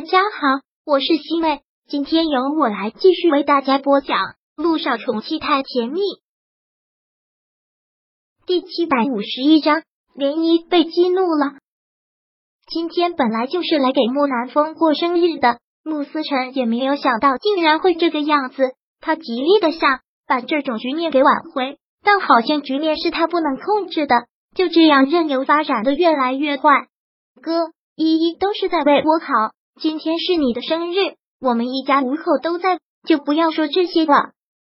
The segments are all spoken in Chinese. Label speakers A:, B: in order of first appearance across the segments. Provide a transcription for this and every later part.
A: 大家好，我是西妹，今天由我来继续为大家播讲《路上宠妻太甜蜜》第七百五十一章。涟漪被激怒了。今天本来就是来给木南风过生日的，穆思辰也没有想到竟然会这个样子。他极力的想把这种局面给挽回，但好像局面是他不能控制的，就这样任由发展的越来越坏。哥，依依都是在为我好。今天是你的生日，我们一家五口都在，就不要说这些了。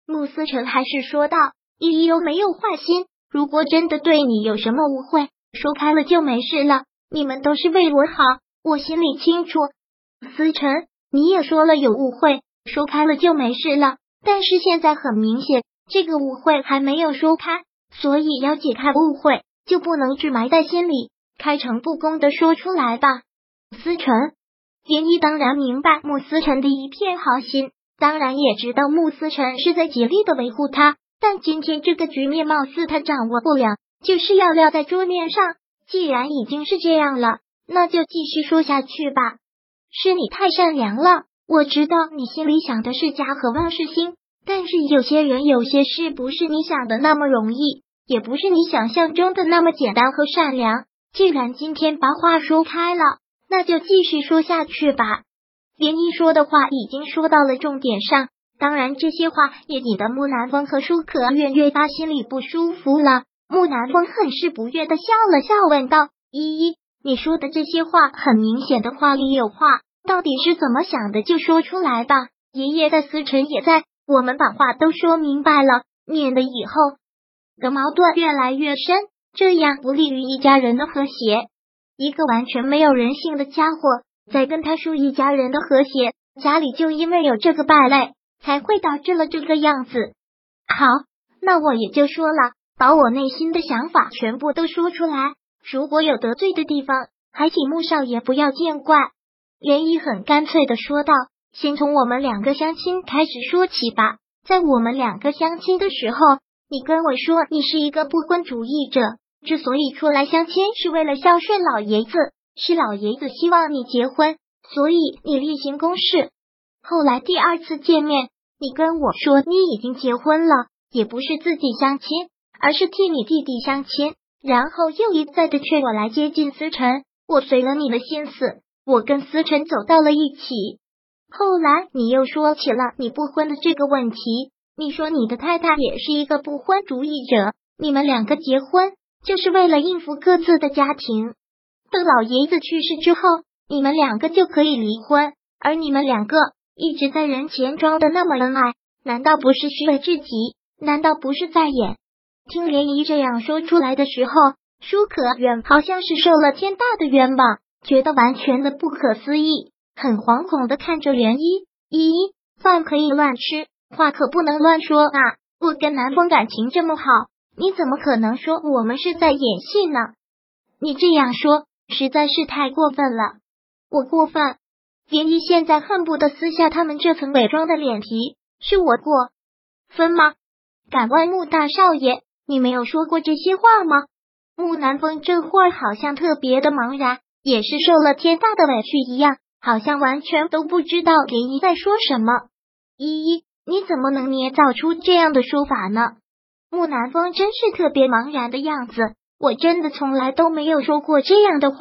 A: 穆思成还是说道：“依依又没有坏心，如果真的对你有什么误会，说开了就没事了。你们都是为我好，我心里清楚。”思成，你也说了有误会，说开了就没事了。但是现在很明显，这个误会还没有说开，所以要解开误会，就不能只埋在心里，开诚布公的说出来吧。思成。连依当然明白穆思辰的一片好心，当然也知道穆思辰是在极力的维护他。但今天这个局面貌似他掌握不了，就是要撂在桌面上。既然已经是这样了，那就继续说下去吧。是你太善良了，我知道你心里想的是家和万事兴，但是有些人有些事不是你想的那么容易，也不是你想象中的那么简单和善良。既然今天把话说开了。那就继续说下去吧。连依说的话已经说到了重点上，当然这些话也引得木南风和舒可月越发心里不舒服了。木南风很是不悦的笑了笑，问道：“依依，你说的这些话很明显的话里有话，到底是怎么想的？就说出来吧。爷爷的思辰也在，我们把话都说明白了，免得以后的矛盾越来越深，这样不利于一家人的和谐。”一个完全没有人性的家伙，在跟他说一家人的和谐，家里就因为有这个败类，才会导致了这个样子。好，那我也就说了，把我内心的想法全部都说出来。如果有得罪的地方，还请穆少爷不要见怪。涟漪很干脆的说道：“先从我们两个相亲开始说起吧。在我们两个相亲的时候，你跟我说你是一个不婚主义者。”之所以出来相亲，是为了孝顺老爷子，是老爷子希望你结婚，所以你例行公事。后来第二次见面，你跟我说你已经结婚了，也不是自己相亲，而是替你弟弟相亲，然后又一再的劝我来接近思辰。我随了你的心思，我跟思辰走到了一起。后来你又说起了你不婚的这个问题，你说你的太太也是一个不婚主义者，你们两个结婚。就是为了应付各自的家庭，等老爷子去世之后，你们两个就可以离婚。而你们两个一直在人前装的那么恩爱，难道不是虚伪至极？难道不是在演？听涟漪这样说出来的时候，舒可远好像是受了天大的冤枉，觉得完全的不可思议，很惶恐的看着涟漪。咦，饭可以乱吃，话可不能乱说啊！我跟南风感情这么好。你怎么可能说我们是在演戏呢？你这样说实在是太过分了。我过分？林一现在恨不得撕下他们这层伪装的脸皮。是我过分吗？敢问穆大少爷，你没有说过这些话吗？穆南风这会儿好像特别的茫然，也是受了天大的委屈一样，好像完全都不知道林一在说什么。依依，你怎么能捏造出这样的说法呢？木南风真是特别茫然的样子，我真的从来都没有说过这样的话。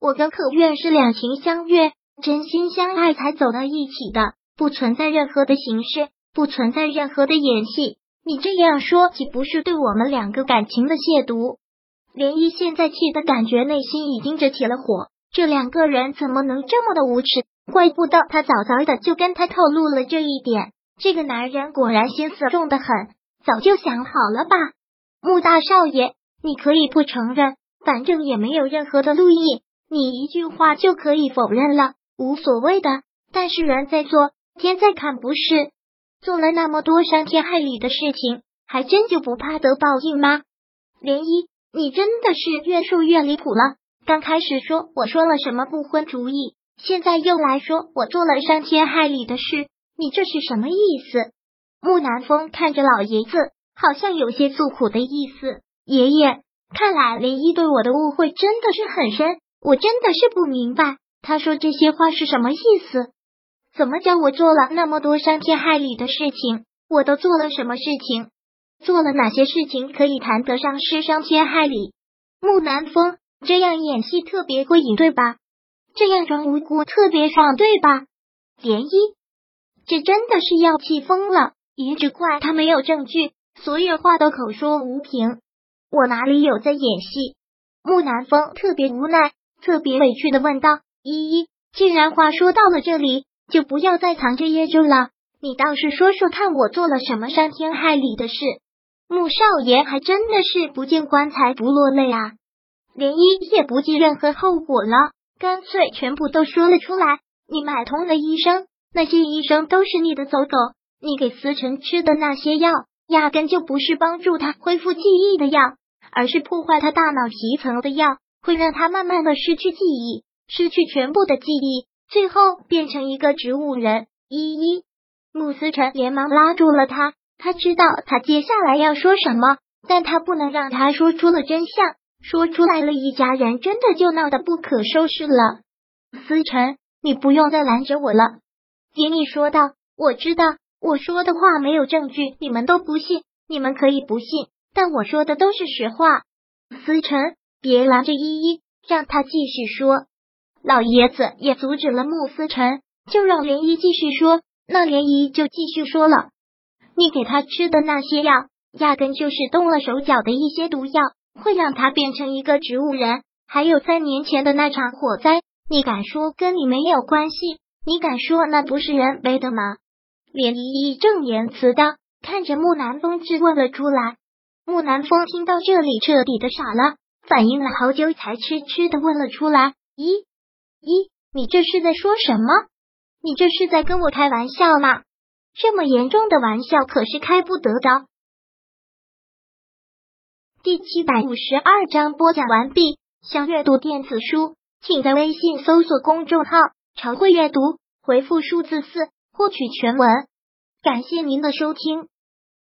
A: 我跟可愿是两情相悦、真心相爱才走到一起的，不存在任何的形式，不存在任何的演戏。你这样说，岂不是对我们两个感情的亵渎？连依现在气的感觉，内心已经着起了火。这两个人怎么能这么的无耻？怪不得他早早的就跟他透露了这一点。这个男人果然心思重的很。早就想好了吧，穆大少爷，你可以不承认，反正也没有任何的路易，你一句话就可以否认了，无所谓的。但是人在做，天在看，不是做了那么多伤天害理的事情，还真就不怕得报应吗？涟漪，你真的是越说越离谱了。刚开始说我说了什么不婚主义，现在又来说我做了伤天害理的事，你这是什么意思？木南风看着老爷子，好像有些诉苦的意思。爷爷，看来林一对我的误会真的是很深，我真的是不明白，他说这些话是什么意思？怎么叫我做了那么多伤天害理的事情？我都做了什么事情？做了哪些事情可以谈得上是伤天害理？木南风这样演戏特别过瘾，对吧？这样装无辜特别爽，对吧？涟漪，这真的是要气疯了！也只怪他没有证据，所有话都口说无凭。我哪里有在演戏？木南风特别无奈，特别委屈的问道：“依依，既然话说到了这里，就不要再藏着掖着了。你倒是说说看，我做了什么伤天害理的事？”穆少爷还真的是不见棺材不落泪啊！涟漪也不计任何后果了，干脆全部都说了出来。你买通了医生，那些医生都是你的走狗。你给思辰吃的那些药，压根就不是帮助他恢复记忆的药，而是破坏他大脑皮层的药，会让他慢慢的失去记忆，失去全部的记忆，最后变成一个植物人。依依，穆思辰连忙拉住了他，他知道他接下来要说什么，但他不能让他说出了真相，说出来了，一家人真的就闹得不可收拾了。思辰，你不用再拦着我了，杰米说道，我知道。我说的话没有证据，你们都不信。你们可以不信，但我说的都是实话。思成，别拦着依依，让他继续说。老爷子也阻止了穆思成，就让涟漪继续说。那涟漪就继续说了：“你给他吃的那些药，压根就是动了手脚的一些毒药，会让他变成一个植物人。还有三年前的那场火灾，你敢说跟你没有关系？你敢说那不是人为的吗？”连依义正言辞的看着木南风质问了出来。木南风听到这里，彻底的傻了，反应了好久才痴痴的问了出来：“依依，你这是在说什么？你这是在跟我开玩笑吗？这么严重的玩笑可是开不得的。”第七百五十二章播讲完毕。想阅读电子书，请在微信搜索公众号“常会阅读”，回复数字四。获取全文，感谢您的收听。